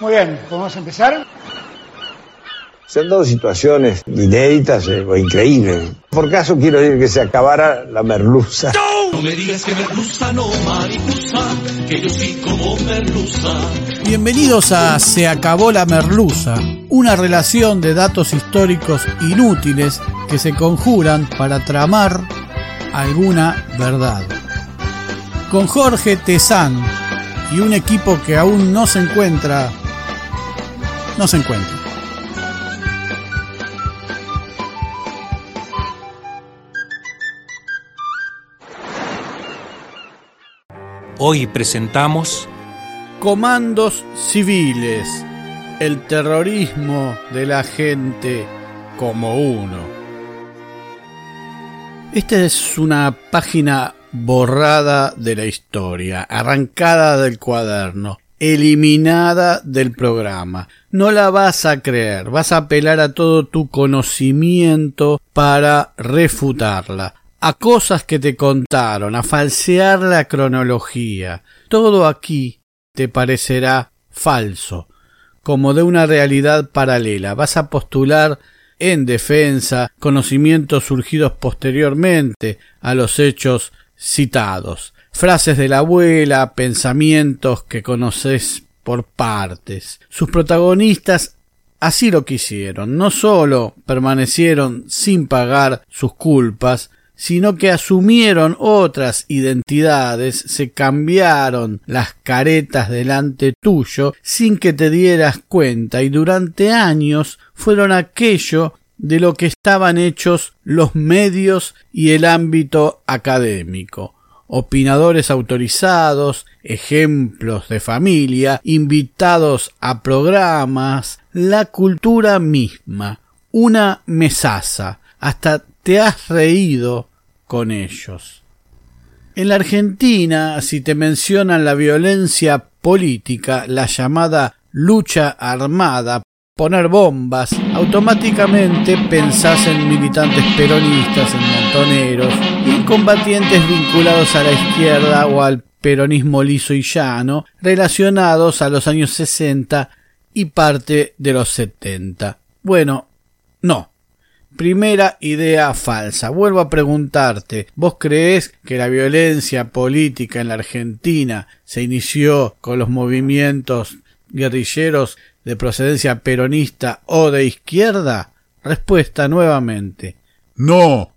Muy bien, ¿podemos empezar? Se han dado situaciones inéditas eh, o increíbles. Por caso quiero decir que se acabara la merluza. No me digas que merluza, no mariposa, que yo sí como merluza. Bienvenidos a Se acabó la merluza, una relación de datos históricos inútiles que se conjuran para tramar alguna verdad. Con Jorge Tezán y un equipo que aún no se encuentra, no se encuentra. Hoy presentamos Comandos civiles, el terrorismo de la gente como uno. Esta es una página borrada de la historia, arrancada del cuaderno, eliminada del programa. No la vas a creer, vas a apelar a todo tu conocimiento para refutarla a cosas que te contaron, a falsear la cronología. Todo aquí te parecerá falso, como de una realidad paralela. Vas a postular en defensa conocimientos surgidos posteriormente a los hechos citados, frases de la abuela, pensamientos que conoces por partes. Sus protagonistas así lo quisieron, no sólo permanecieron sin pagar sus culpas, sino que asumieron otras identidades, se cambiaron las caretas delante tuyo sin que te dieras cuenta y durante años fueron aquello de lo que estaban hechos los medios y el ámbito académico. Opinadores autorizados, ejemplos de familia, invitados a programas, la cultura misma, una mesaza, hasta te has reído con ellos. En la Argentina, si te mencionan la violencia política, la llamada lucha armada, poner bombas, automáticamente pensás en militantes peronistas, en montoneros combatientes vinculados a la izquierda o al peronismo liso y llano, relacionados a los años 60 y parte de los 70. Bueno, no, Primera idea falsa. Vuelvo a preguntarte, ¿vos creés que la violencia política en la Argentina se inició con los movimientos guerrilleros de procedencia peronista o de izquierda? Respuesta nuevamente. No.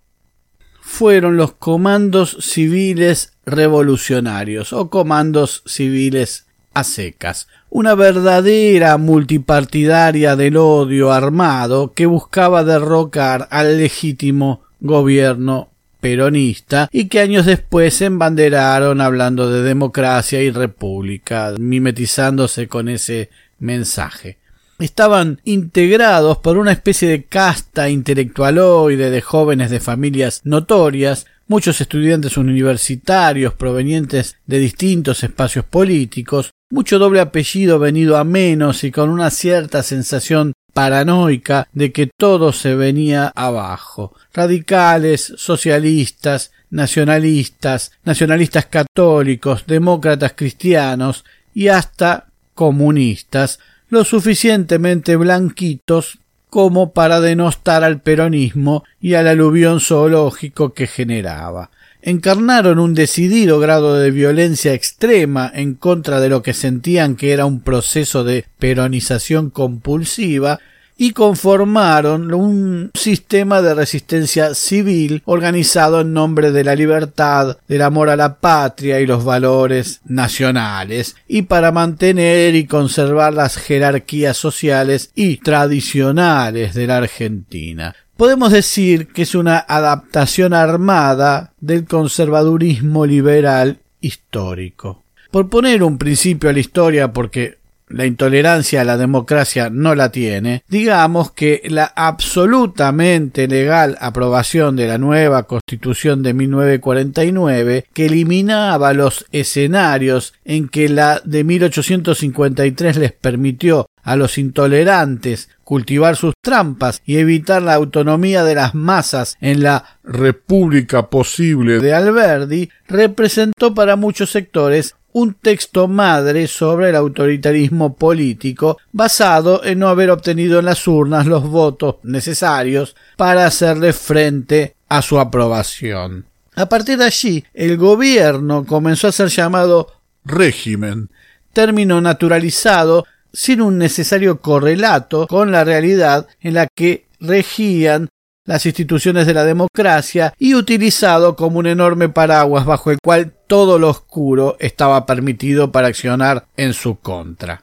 Fueron los comandos civiles revolucionarios o comandos civiles a secas, una verdadera multipartidaria del odio armado que buscaba derrocar al legítimo gobierno peronista y que años después se embanderaron hablando de democracia y república, mimetizándose con ese mensaje. Estaban integrados por una especie de casta intelectualoide de jóvenes de familias notorias, muchos estudiantes universitarios provenientes de distintos espacios políticos, mucho doble apellido venido a menos y con una cierta sensación paranoica de que todo se venía abajo. Radicales, socialistas, nacionalistas, nacionalistas católicos, demócratas cristianos y hasta comunistas, lo suficientemente blanquitos como para denostar al peronismo y al aluvión zoológico que generaba. Encarnaron un decidido grado de violencia extrema en contra de lo que sentían que era un proceso de peronización compulsiva y conformaron un sistema de resistencia civil organizado en nombre de la libertad, del amor a la patria y los valores nacionales, y para mantener y conservar las jerarquías sociales y tradicionales de la Argentina podemos decir que es una adaptación armada del conservadurismo liberal histórico. Por poner un principio a la historia, porque la intolerancia a la democracia no la tiene, digamos que la absolutamente legal aprobación de la nueva Constitución de 1949, que eliminaba los escenarios en que la de 1853 les permitió a los intolerantes cultivar sus trampas y evitar la autonomía de las masas en la República posible de Alberdi, representó para muchos sectores un texto madre sobre el autoritarismo político basado en no haber obtenido en las urnas los votos necesarios para hacerle frente a su aprobación. A partir de allí, el gobierno comenzó a ser llamado régimen, término naturalizado sin un necesario correlato con la realidad en la que regían las instituciones de la democracia y utilizado como un enorme paraguas bajo el cual todo lo oscuro estaba permitido para accionar en su contra.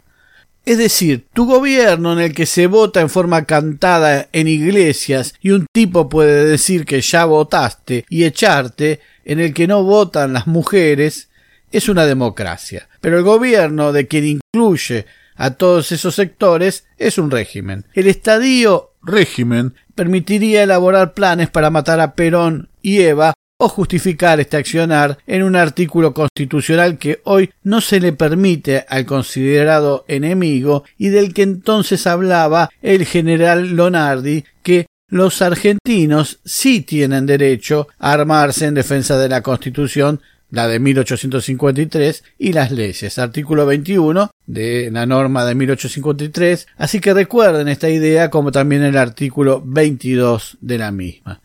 Es decir, tu gobierno en el que se vota en forma cantada en iglesias y un tipo puede decir que ya votaste y echarte, en el que no votan las mujeres, es una democracia. Pero el gobierno de quien incluye a todos esos sectores es un régimen. El estadio régimen permitiría elaborar planes para matar a Perón y Eva o justificar este accionar en un artículo constitucional que hoy no se le permite al considerado enemigo y del que entonces hablaba el general Lonardi que los argentinos sí tienen derecho a armarse en defensa de la Constitución la de 1853 y las leyes, artículo 21 de la norma de 1853, así que recuerden esta idea como también el artículo 22 de la misma.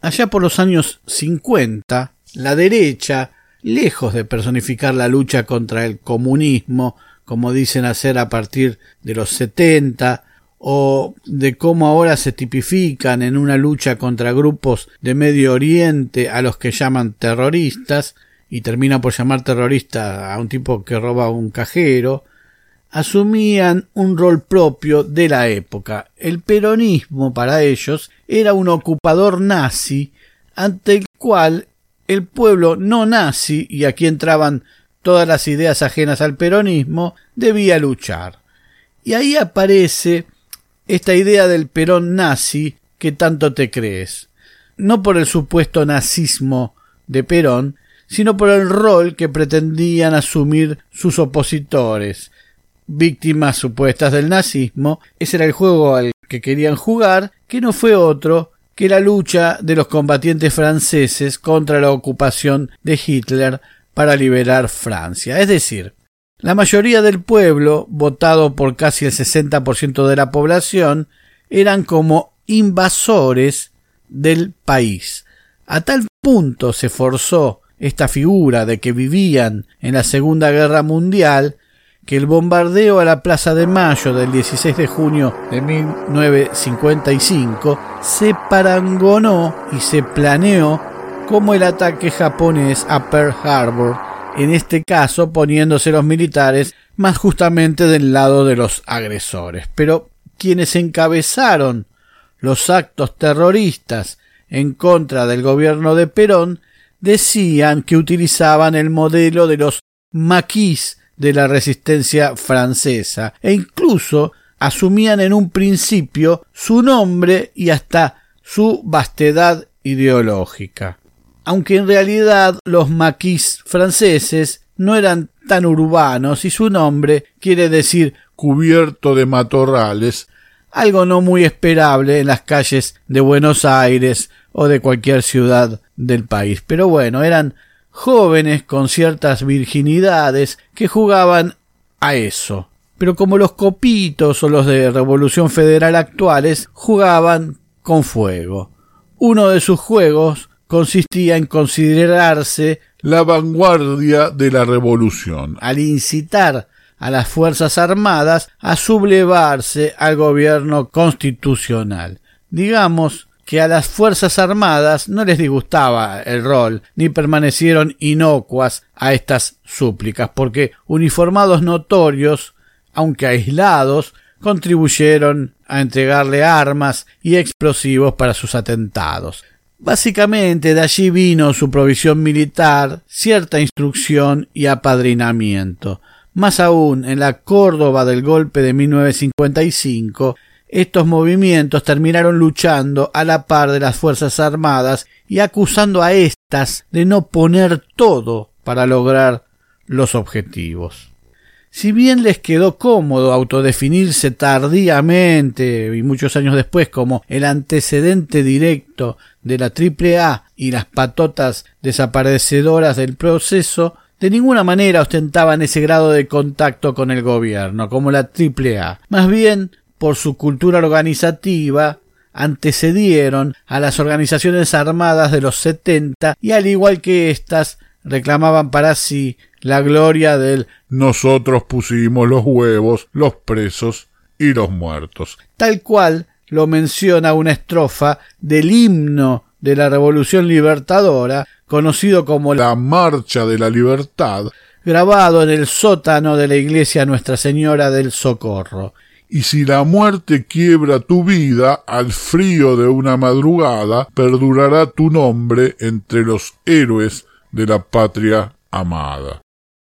Allá por los años 50, la derecha, lejos de personificar la lucha contra el comunismo, como dicen hacer a partir de los 70, o de cómo ahora se tipifican en una lucha contra grupos de Medio Oriente a los que llaman terroristas, y termina por llamar terrorista a un tipo que roba un cajero, asumían un rol propio de la época. El peronismo para ellos era un ocupador nazi ante el cual el pueblo no nazi, y aquí entraban todas las ideas ajenas al peronismo, debía luchar. Y ahí aparece esta idea del perón nazi que tanto te crees. No por el supuesto nazismo de Perón, sino por el rol que pretendían asumir sus opositores, víctimas supuestas del nazismo, ese era el juego al que querían jugar, que no fue otro que la lucha de los combatientes franceses contra la ocupación de Hitler para liberar Francia. Es decir, la mayoría del pueblo, votado por casi el 60% de la población, eran como invasores del país. A tal punto se forzó esta figura de que vivían en la Segunda Guerra Mundial que el bombardeo a la Plaza de Mayo del 16 de junio de 1955 se parangonó y se planeó como el ataque japonés a Pearl Harbor, en este caso poniéndose los militares más justamente del lado de los agresores. Pero quienes encabezaron los actos terroristas en contra del gobierno de Perón decían que utilizaban el modelo de los maquis de la resistencia francesa e incluso asumían en un principio su nombre y hasta su vastedad ideológica. Aunque en realidad los maquis franceses no eran tan urbanos y su nombre quiere decir cubierto de matorrales, algo no muy esperable en las calles de Buenos Aires o de cualquier ciudad del país. Pero bueno, eran jóvenes con ciertas virginidades que jugaban a eso. Pero como los copitos o los de Revolución Federal actuales jugaban con fuego. Uno de sus juegos consistía en considerarse la vanguardia de la revolución, al incitar a las Fuerzas Armadas a sublevarse al gobierno constitucional. Digamos que a las Fuerzas Armadas no les disgustaba el rol, ni permanecieron inocuas a estas súplicas, porque uniformados notorios, aunque aislados, contribuyeron a entregarle armas y explosivos para sus atentados. Básicamente de allí vino su provisión militar, cierta instrucción y apadrinamiento. Más aún, en la Córdoba del golpe de 1955, estos movimientos terminaron luchando a la par de las Fuerzas Armadas y acusando a éstas de no poner todo para lograr los objetivos. Si bien les quedó cómodo autodefinirse tardíamente y muchos años después como el antecedente directo de la AAA y las patotas desaparecedoras del proceso, de ninguna manera ostentaban ese grado de contacto con el gobierno, como la AAA. Más bien, por su cultura organizativa, antecedieron a las organizaciones armadas de los setenta y al igual que éstas reclamaban para sí la gloria del nosotros pusimos los huevos, los presos y los muertos. Tal cual lo menciona una estrofa del himno de la Revolución Libertadora, conocido como la Marcha de la Libertad, grabado en el sótano de la iglesia Nuestra Señora del Socorro. Y si la muerte quiebra tu vida, al frío de una madrugada, perdurará tu nombre entre los héroes de la patria amada.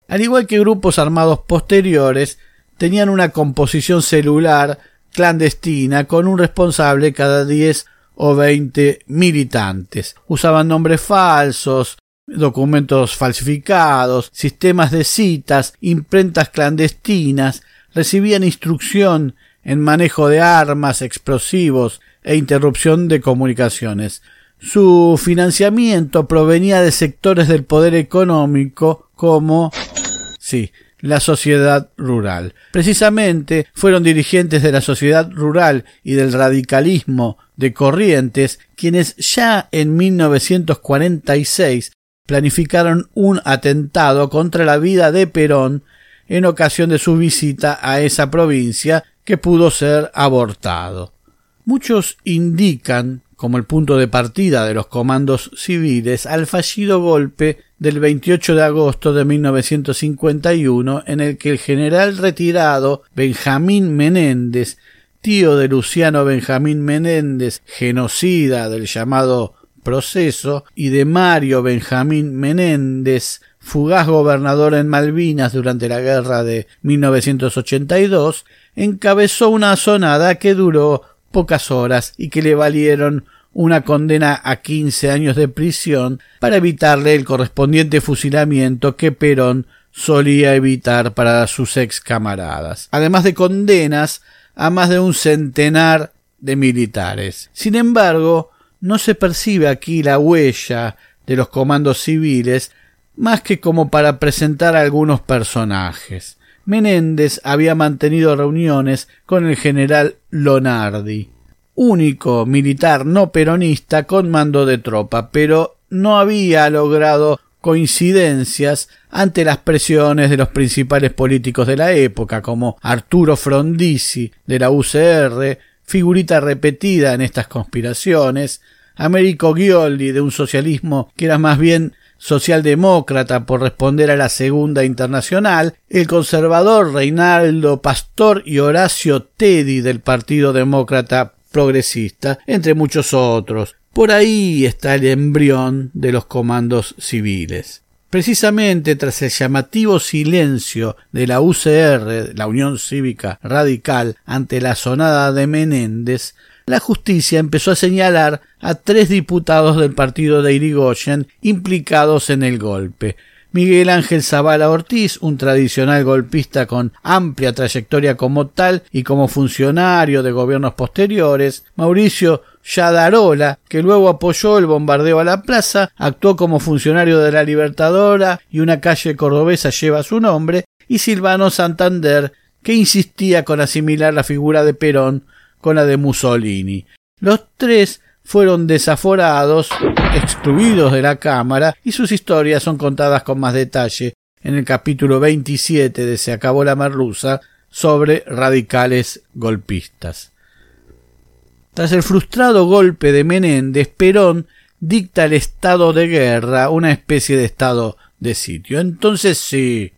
Al igual que grupos armados posteriores, tenían una composición celular clandestina con un responsable cada diez o veinte militantes. Usaban nombres falsos, documentos falsificados, sistemas de citas, imprentas clandestinas, recibían instrucción en manejo de armas, explosivos e interrupción de comunicaciones. Su financiamiento provenía de sectores del poder económico como sí, la sociedad rural. Precisamente fueron dirigentes de la sociedad rural y del radicalismo de Corrientes quienes ya en 1946 planificaron un atentado contra la vida de Perón en ocasión de su visita a esa provincia que pudo ser abortado. Muchos indican como el punto de partida de los comandos civiles al fallido golpe del 28 de agosto de 1951 en el que el general retirado Benjamín Menéndez, tío de Luciano Benjamín Menéndez, genocida del llamado proceso, y de Mario Benjamín Menéndez, fugaz gobernador en Malvinas durante la guerra de 1982, encabezó una sonada que duró pocas horas y que le valieron una condena a quince años de prisión para evitarle el correspondiente fusilamiento que Perón solía evitar para sus ex camaradas, además de condenas a más de un centenar de militares. Sin embargo, no se percibe aquí la huella de los comandos civiles más que como para presentar a algunos personajes. Menéndez había mantenido reuniones con el general Lonardi, único militar no peronista con mando de tropa, pero no había logrado coincidencias ante las presiones de los principales políticos de la época, como Arturo Frondizi de la UCR, figurita repetida en estas conspiraciones, Américo Ghioldi de un socialismo que era más bien socialdemócrata por responder a la Segunda Internacional, el conservador Reinaldo Pastor y Horacio Teddy del Partido Demócrata Progresista, entre muchos otros. Por ahí está el embrión de los comandos civiles. Precisamente tras el llamativo silencio de la UCR, la Unión Cívica Radical, ante la sonada de Menéndez, la justicia empezó a señalar a tres diputados del partido de Irigoyen implicados en el golpe. Miguel Ángel Zavala Ortiz, un tradicional golpista con amplia trayectoria como tal y como funcionario de gobiernos posteriores, Mauricio Yadarola, que luego apoyó el bombardeo a la plaza, actuó como funcionario de la Libertadora y una calle cordobesa lleva su nombre, y Silvano Santander, que insistía con asimilar la figura de Perón con la de Mussolini. Los tres fueron desaforados, excluidos de la Cámara, y sus historias son contadas con más detalle en el capítulo 27 de Se acabó la merluza sobre radicales golpistas. Tras el frustrado golpe de Menéndez, Perón dicta el estado de guerra, una especie de estado de sitio. Entonces sí,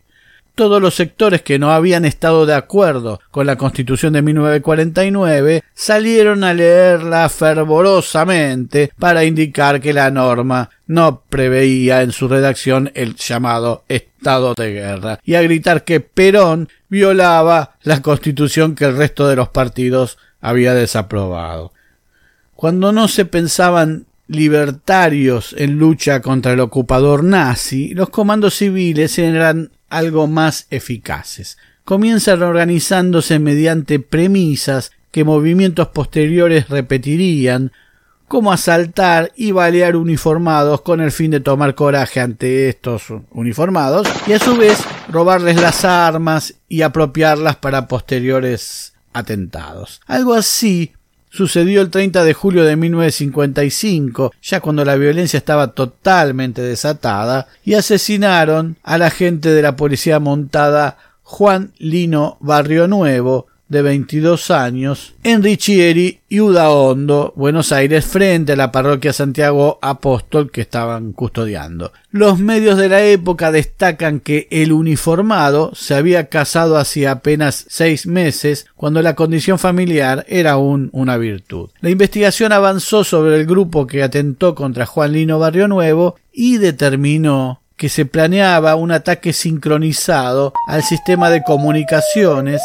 todos los sectores que no habían estado de acuerdo con la Constitución de 1949 salieron a leerla fervorosamente para indicar que la norma no preveía en su redacción el llamado estado de guerra y a gritar que Perón violaba la Constitución que el resto de los partidos había desaprobado. Cuando no se pensaban libertarios en lucha contra el ocupador nazi, los comandos civiles eran algo más eficaces. Comienzan organizándose mediante premisas que movimientos posteriores repetirían, cómo asaltar y balear uniformados con el fin de tomar coraje ante estos uniformados y a su vez robarles las armas y apropiarlas para posteriores atentados. Algo así sucedió el 30 de julio de 1955, ya cuando la violencia estaba totalmente desatada, y asesinaron al agente de la policía montada Juan Lino Barrio Nuevo, de 22 años, en Richieri y Udaondo, Buenos Aires, frente a la parroquia Santiago Apóstol que estaban custodiando. Los medios de la época destacan que el uniformado se había casado hacía apenas seis meses, cuando la condición familiar era aún una virtud. La investigación avanzó sobre el grupo que atentó contra Juan Lino Barrio Nuevo y determinó que se planeaba un ataque sincronizado al sistema de comunicaciones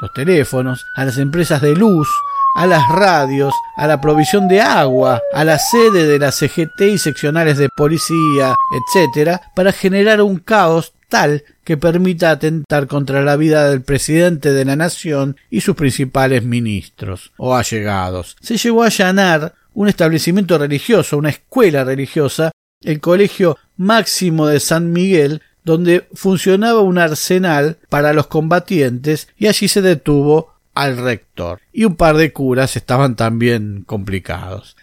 los teléfonos, a las empresas de luz, a las radios, a la provisión de agua, a la sede de la CGT y seccionales de policía, etc., para generar un caos tal que permita atentar contra la vida del presidente de la nación y sus principales ministros o allegados. Se llegó a allanar un establecimiento religioso, una escuela religiosa, el Colegio Máximo de San Miguel, donde funcionaba un arsenal para los combatientes y allí se detuvo al rector. Y un par de curas estaban también complicados.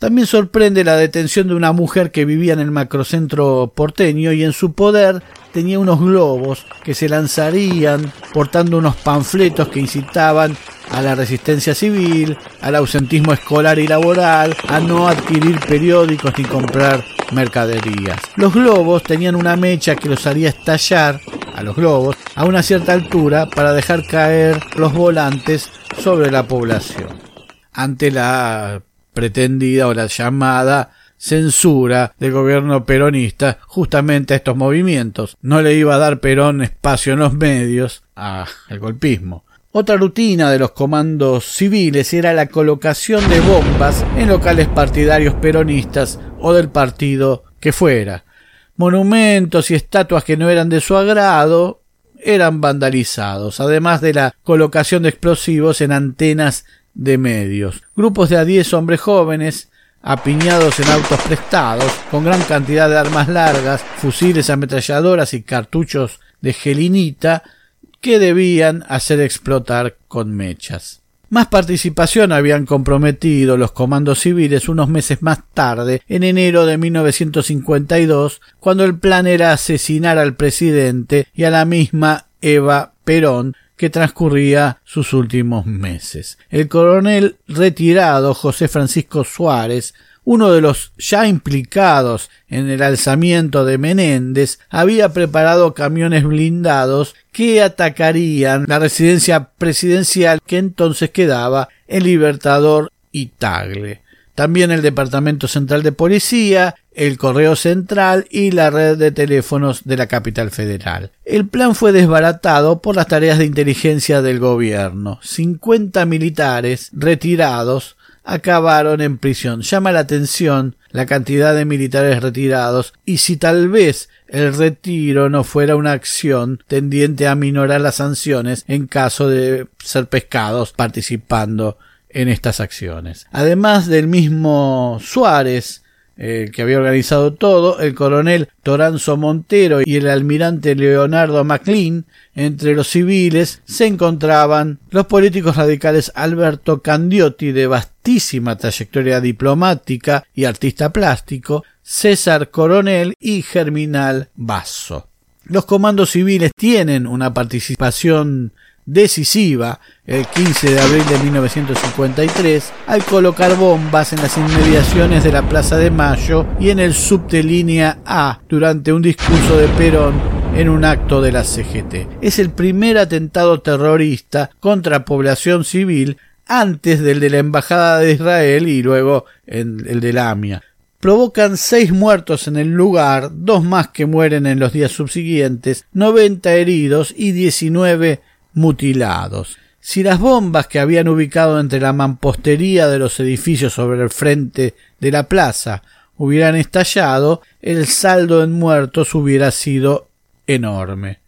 También sorprende la detención de una mujer que vivía en el macrocentro porteño y en su poder tenía unos globos que se lanzarían portando unos panfletos que incitaban a la resistencia civil, al ausentismo escolar y laboral, a no adquirir periódicos ni comprar mercaderías. Los globos tenían una mecha que los haría estallar a los globos a una cierta altura para dejar caer los volantes sobre la población. Ante la pretendida o la llamada censura del gobierno peronista justamente a estos movimientos. No le iba a dar Perón espacio en los medios al golpismo. Otra rutina de los comandos civiles era la colocación de bombas en locales partidarios peronistas o del partido que fuera. Monumentos y estatuas que no eran de su agrado eran vandalizados, además de la colocación de explosivos en antenas de medios. Grupos de a diez hombres jóvenes apiñados en autos prestados, con gran cantidad de armas largas, fusiles ametralladoras y cartuchos de gelinita, que debían hacer explotar con mechas. Más participación habían comprometido los comandos civiles unos meses más tarde, en enero de 1952, cuando el plan era asesinar al presidente y a la misma Eva Perón, que transcurría sus últimos meses. El coronel retirado José Francisco Suárez uno de los ya implicados en el alzamiento de Menéndez, había preparado camiones blindados que atacarían la residencia presidencial que entonces quedaba en Libertador y Tagle. También el Departamento Central de Policía, el Correo Central y la red de teléfonos de la capital federal. El plan fue desbaratado por las tareas de inteligencia del gobierno. Cincuenta militares retirados acabaron en prisión. Llama la atención la cantidad de militares retirados y si tal vez el retiro no fuera una acción tendiente a minorar las sanciones en caso de ser pescados participando en estas acciones. Además del mismo Suárez, el que había organizado todo, el coronel Toranzo Montero y el almirante Leonardo MacLean, entre los civiles se encontraban los políticos radicales Alberto Candiotti, de vastísima trayectoria diplomática y artista plástico, César Coronel y Germinal Basso. Los comandos civiles tienen una participación decisiva el 15 de abril de 1953 al colocar bombas en las inmediaciones de la Plaza de Mayo y en el subte línea A durante un discurso de Perón en un acto de la CGT. Es el primer atentado terrorista contra población civil antes del de la Embajada de Israel y luego el de la AMIA provocan seis muertos en el lugar, dos más que mueren en los días subsiguientes, noventa heridos y diecinueve mutilados. Si las bombas que habían ubicado entre la mampostería de los edificios sobre el frente de la plaza hubieran estallado, el saldo en muertos hubiera sido enorme.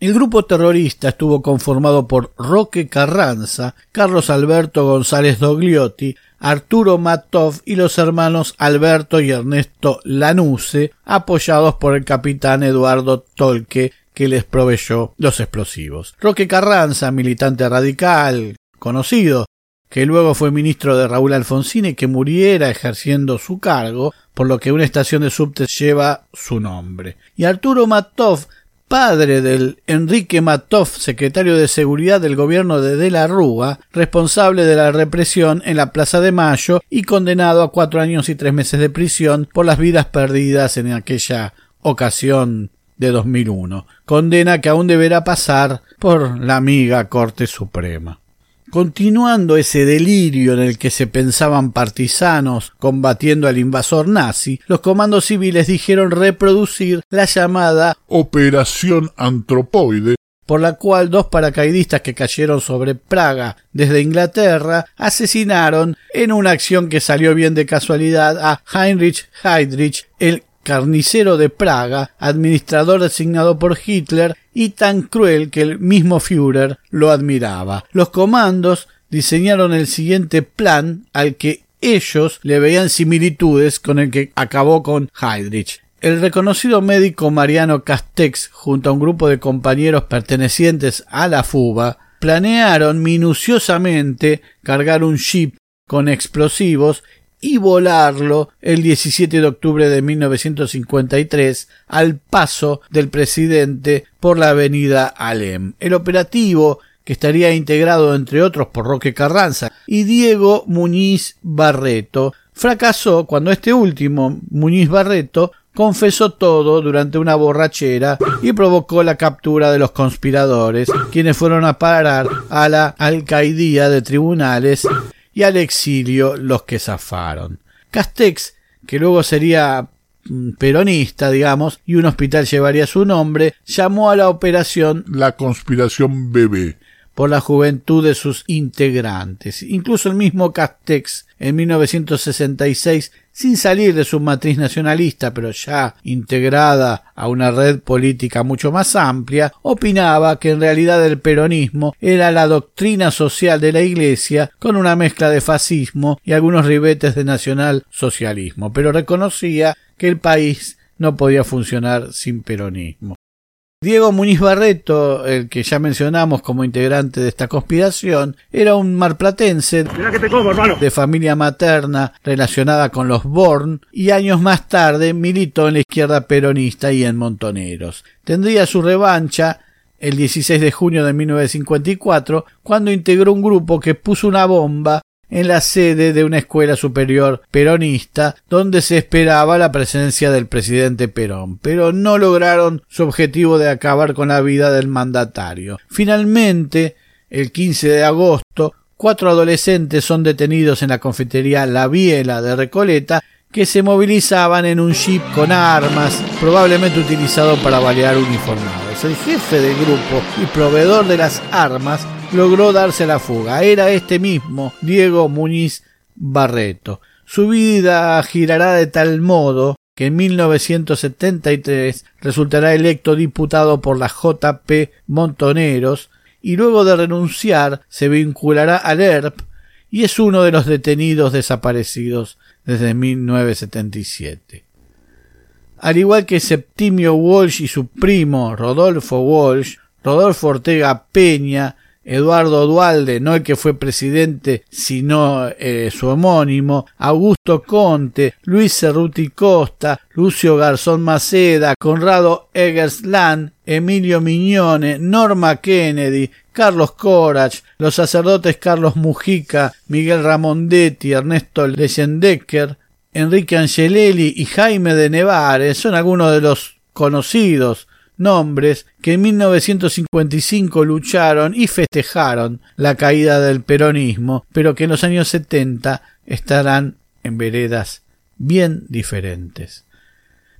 El grupo terrorista estuvo conformado por Roque Carranza, Carlos Alberto González Dogliotti, Arturo Matov y los hermanos Alberto y Ernesto Lanuse, apoyados por el capitán Eduardo Tolque, que les proveyó los explosivos. Roque Carranza, militante radical, conocido, que luego fue ministro de Raúl Alfonsín y que muriera ejerciendo su cargo, por lo que una estación de subte lleva su nombre. Y Arturo Matov, padre del Enrique Matov, secretario de Seguridad del gobierno de De la Rúa, responsable de la represión en la Plaza de Mayo y condenado a cuatro años y tres meses de prisión por las vidas perdidas en aquella ocasión de 2001, condena que aún deberá pasar por la amiga Corte Suprema. Continuando ese delirio en el que se pensaban partisanos combatiendo al invasor nazi, los comandos civiles dijeron reproducir la llamada Operación Antropoide, por la cual dos paracaidistas que cayeron sobre Praga desde Inglaterra asesinaron en una acción que salió bien de casualidad a Heinrich Heydrich, el carnicero de Praga, administrador designado por Hitler y tan cruel que el mismo Führer lo admiraba. Los comandos diseñaron el siguiente plan al que ellos le veían similitudes con el que acabó con Heydrich. El reconocido médico Mariano Castex, junto a un grupo de compañeros pertenecientes a la FUBA, planearon minuciosamente cargar un jeep con explosivos y volarlo el 17 de octubre de 1953 al paso del presidente por la avenida Alem. El operativo que estaría integrado entre otros por Roque Carranza y Diego Muñiz Barreto, fracasó cuando este último, Muñiz Barreto, confesó todo durante una borrachera y provocó la captura de los conspiradores, quienes fueron a parar a la alcaidía de tribunales y al exilio los que zafaron. Castex, que luego sería mm, peronista, digamos, y un hospital llevaría su nombre, llamó a la operación la conspiración bebé por la juventud de sus integrantes. Incluso el mismo Castex en 1966, sin salir de su matriz nacionalista, pero ya integrada a una red política mucho más amplia, opinaba que en realidad el peronismo era la doctrina social de la Iglesia con una mezcla de fascismo y algunos ribetes de nacional-socialismo, pero reconocía que el país no podía funcionar sin peronismo. Diego Muñiz Barreto, el que ya mencionamos como integrante de esta conspiración, era un marplatense de familia materna relacionada con los Born y años más tarde militó en la izquierda peronista y en Montoneros. Tendría su revancha el 16 de junio de 1954 cuando integró un grupo que puso una bomba en la sede de una escuela superior peronista donde se esperaba la presencia del presidente Perón, pero no lograron su objetivo de acabar con la vida del mandatario. Finalmente, el 15 de agosto, cuatro adolescentes son detenidos en la confitería La Biela de Recoleta que se movilizaban en un jeep con armas, probablemente utilizado para balear uniformados. El jefe del grupo y proveedor de las armas logró darse la fuga. Era este mismo, Diego Muñiz Barreto. Su vida girará de tal modo que en 1973 resultará electo diputado por la JP Montoneros y luego de renunciar se vinculará al ERP y es uno de los detenidos desaparecidos desde 1977. Al igual que Septimio Walsh y su primo Rodolfo Walsh, Rodolfo Ortega Peña Eduardo Dualde, no el que fue presidente, sino eh, su homónimo, Augusto Conte, Luis Cerruti Costa, Lucio Garzón Maceda, Conrado Eggersland, Emilio Miñone, Norma Kennedy, Carlos Corach, los sacerdotes Carlos Mujica, Miguel Ramondetti, Ernesto Leyendecker, Enrique Angelelli y Jaime de Nevares son algunos de los conocidos nombres que en 1955 lucharon y festejaron la caída del peronismo, pero que en los años 70 estarán en veredas bien diferentes.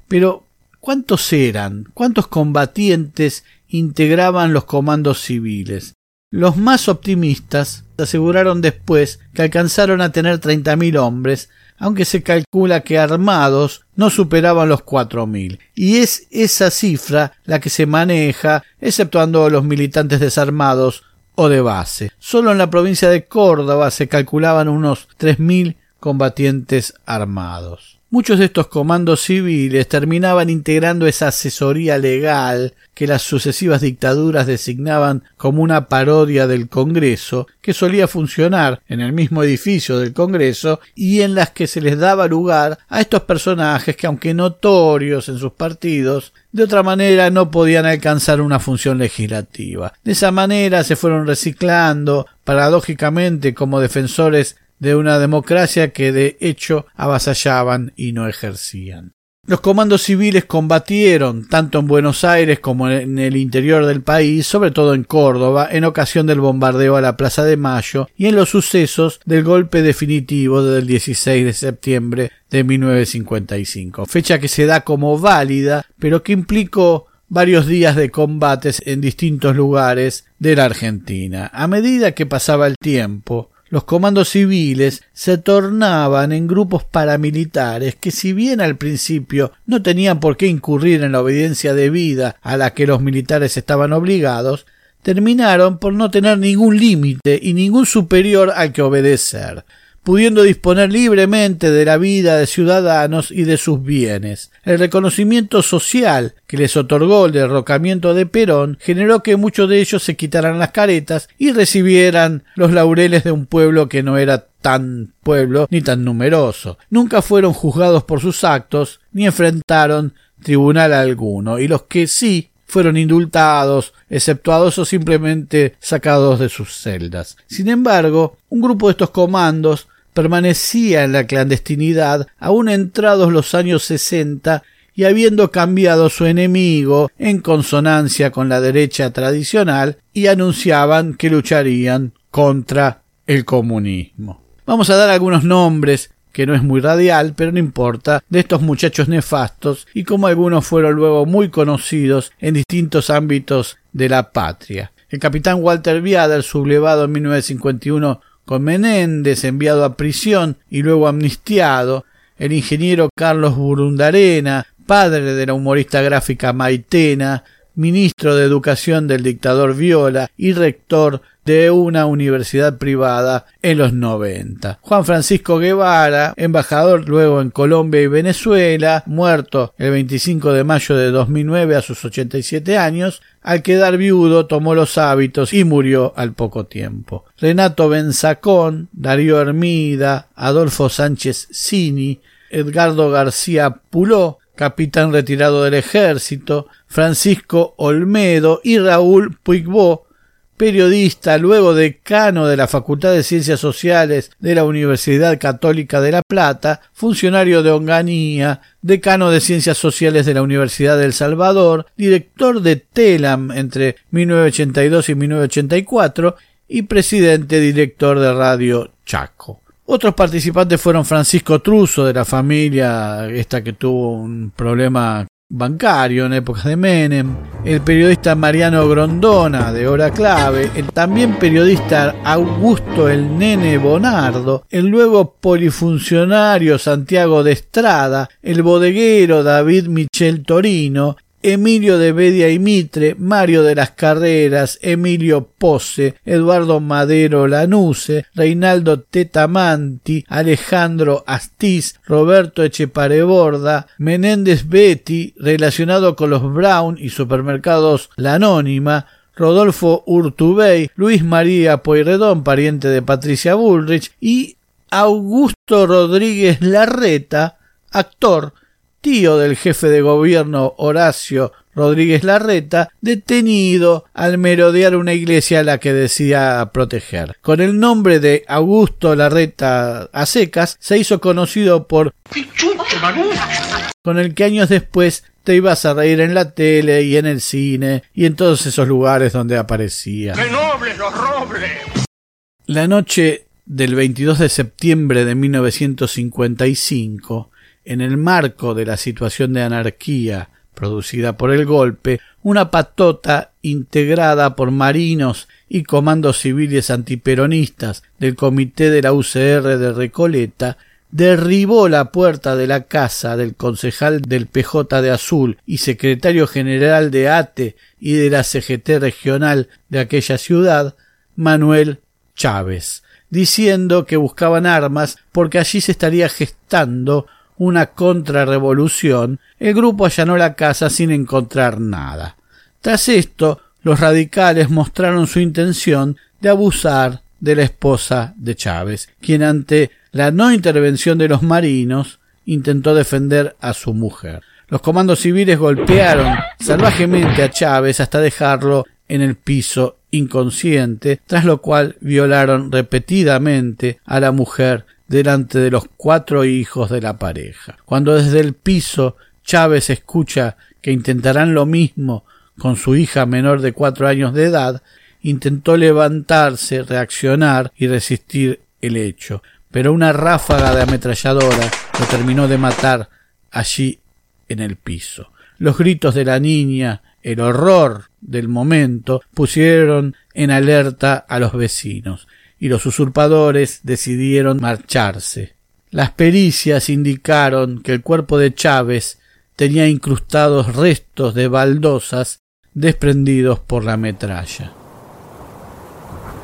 Pero, ¿cuántos eran? ¿Cuántos combatientes integraban los comandos civiles? Los más optimistas aseguraron después que alcanzaron a tener treinta mil hombres, aunque se calcula que armados no superaban los cuatro mil. Y es esa cifra la que se maneja, exceptuando los militantes desarmados o de base. Solo en la provincia de Córdoba se calculaban unos tres mil combatientes armados. Muchos de estos comandos civiles terminaban integrando esa asesoría legal que las sucesivas dictaduras designaban como una parodia del Congreso, que solía funcionar en el mismo edificio del Congreso y en las que se les daba lugar a estos personajes que, aunque notorios en sus partidos, de otra manera no podían alcanzar una función legislativa. De esa manera se fueron reciclando, paradójicamente, como defensores de una democracia que de hecho avasallaban y no ejercían. Los comandos civiles combatieron tanto en Buenos Aires como en el interior del país, sobre todo en Córdoba, en ocasión del bombardeo a la Plaza de Mayo y en los sucesos del golpe definitivo del 16 de septiembre de 1955, fecha que se da como válida, pero que implicó varios días de combates en distintos lugares de la Argentina. A medida que pasaba el tiempo, los comandos civiles se tornaban en grupos paramilitares que si bien al principio no tenían por qué incurrir en la obediencia debida a la que los militares estaban obligados, terminaron por no tener ningún límite y ningún superior al que obedecer pudiendo disponer libremente de la vida de ciudadanos y de sus bienes. El reconocimiento social que les otorgó el derrocamiento de Perón generó que muchos de ellos se quitaran las caretas y recibieran los laureles de un pueblo que no era tan pueblo ni tan numeroso. Nunca fueron juzgados por sus actos ni enfrentaron tribunal alguno y los que sí fueron indultados, exceptuados o simplemente sacados de sus celdas. Sin embargo, un grupo de estos comandos permanecía en la clandestinidad aún entrados los años sesenta y habiendo cambiado su enemigo en consonancia con la derecha tradicional y anunciaban que lucharían contra el comunismo. Vamos a dar algunos nombres que no es muy radial, pero no importa, de estos muchachos nefastos y como algunos fueron luego muy conocidos en distintos ámbitos de la patria. El capitán Walter Viader, sublevado en 1951 con Menéndez, enviado a prisión y luego amnistiado, el ingeniero Carlos Burundarena, padre de la humorista gráfica Maitena, ministro de Educación del dictador Viola y rector de una universidad privada en los 90. Juan Francisco Guevara, embajador luego en Colombia y Venezuela, muerto el 25 de mayo de 2009 a sus 87 años, al quedar viudo tomó los hábitos y murió al poco tiempo. Renato Benzacón, Darío Hermida, Adolfo Sánchez Cini, Edgardo García Puló, capitán retirado del ejército, Francisco Olmedo y Raúl Puigbó, periodista, luego decano de la Facultad de Ciencias Sociales de la Universidad Católica de La Plata, funcionario de Onganía, decano de Ciencias Sociales de la Universidad del Salvador, director de TELAM entre 1982 y 1984 y presidente director de Radio Chaco. Otros participantes fueron Francisco Truso de la familia, esta que tuvo un problema bancario en épocas de Menem, el periodista Mariano Grondona de Hora Clave, el también periodista Augusto el Nene Bonardo, el luego polifuncionario Santiago de Estrada, el bodeguero David Michel Torino, Emilio de Bedia y Mitre, Mario de las Carreras, Emilio Pose, Eduardo Madero Lanuse, Reinaldo Tetamanti, Alejandro Astiz, Roberto Echepareborda, Menéndez Betty, relacionado con los Brown y supermercados La Anónima, Rodolfo Urtubey, Luis María Poirredón, pariente de Patricia Bullrich, y Augusto Rodríguez Larreta, actor, tío del jefe de gobierno Horacio Rodríguez Larreta, detenido al merodear una iglesia a la que decía proteger. Con el nombre de Augusto Larreta a secas, se hizo conocido por con el que años después te ibas a reír en la tele y en el cine y en todos esos lugares donde aparecía. ¡Qué nobles los robles! La noche del 22 de septiembre de 1955, en el marco de la situación de anarquía producida por el golpe, una patota integrada por marinos y comandos civiles antiperonistas del comité de la UCR de Recoleta derribó la puerta de la casa del concejal del PJ de Azul y secretario general de ATE y de la CGT regional de aquella ciudad, Manuel Chávez, diciendo que buscaban armas porque allí se estaría gestando una contrarrevolución, el grupo allanó la casa sin encontrar nada. Tras esto, los radicales mostraron su intención de abusar de la esposa de Chávez, quien ante la no intervención de los marinos intentó defender a su mujer. Los comandos civiles golpearon salvajemente a Chávez hasta dejarlo en el piso inconsciente, tras lo cual violaron repetidamente a la mujer delante de los cuatro hijos de la pareja. Cuando desde el piso Chávez escucha que intentarán lo mismo con su hija menor de cuatro años de edad, intentó levantarse, reaccionar y resistir el hecho, pero una ráfaga de ametralladora lo terminó de matar allí en el piso. Los gritos de la niña, el horror del momento, pusieron en alerta a los vecinos, y los usurpadores decidieron marcharse. Las pericias indicaron que el cuerpo de Chávez tenía incrustados restos de baldosas desprendidos por la metralla.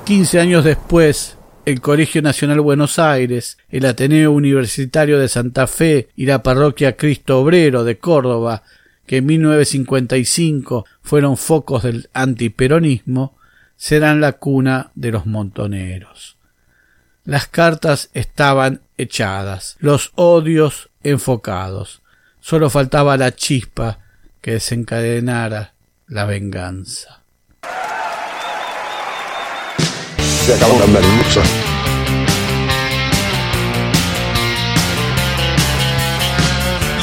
Quince años después, el Colegio Nacional Buenos Aires, el Ateneo Universitario de Santa Fe y la Parroquia Cristo Obrero de Córdoba, que en 1955 fueron focos del antiperonismo, serán la cuna de los montoneros. Las cartas estaban echadas, los odios enfocados. Solo faltaba la chispa que desencadenara la venganza. Se acabó la merluza.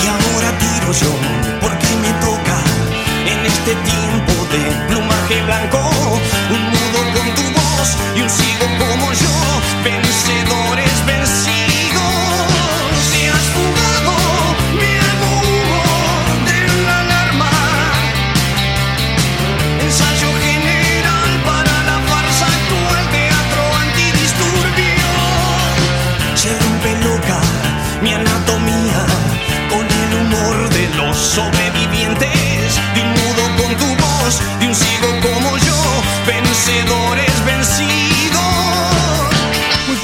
Y ahora tiro yo, porque me toca en este tiempo de plumaje blanco, con tu voz